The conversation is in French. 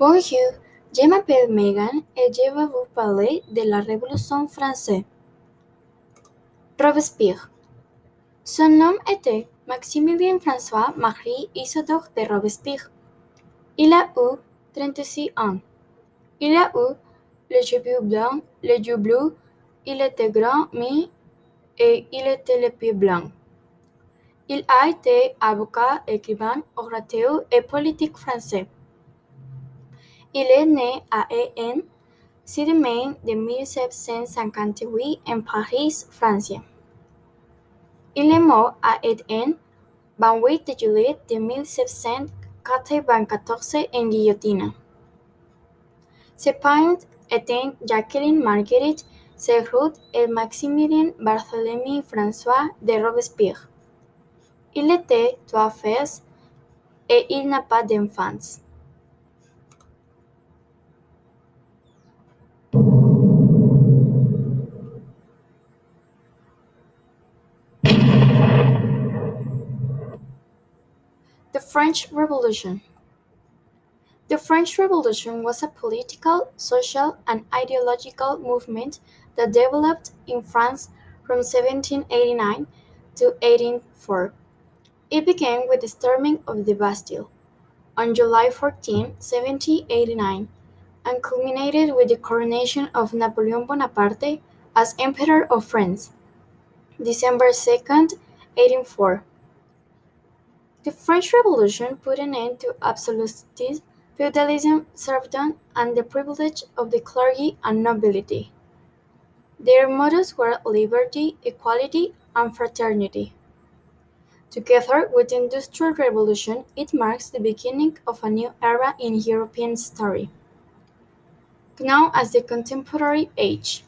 Bonjour, je m'appelle Megan et je vais vous parler de la Révolution française. Robespierre. Son nom était Maximilien François Marie Isidore de Robespierre. Il a eu 36 ans. Il a eu les cheveux blancs, les yeux bleus, il était grand, mais et il était les pieds blancs. Il a été avocat, écrivain, orateur et politique français. Il est né à 6 mai de 1758 en Paris, France. Il est mort à Aix, 28 juillet de 1794 en guillotine. Ses parents étaient Jacqueline Marguerite Serrault et Maximilien Barthélemy François de Robespierre. Il était trois frères et il n'a pas d'enfants. The French Revolution The French Revolution was a political, social, and ideological movement that developed in France from 1789 to 1804. It began with the storming of the Bastille on July 14, 1789, and culminated with the coronation of Napoleon Bonaparte as Emperor of France, December 2, 1804. The French Revolution put an end to absolutism, feudalism, serfdom, and the privilege of the clergy and nobility. Their mottos were liberty, equality, and fraternity. Together with the Industrial Revolution, it marks the beginning of a new era in European history, known as the Contemporary Age.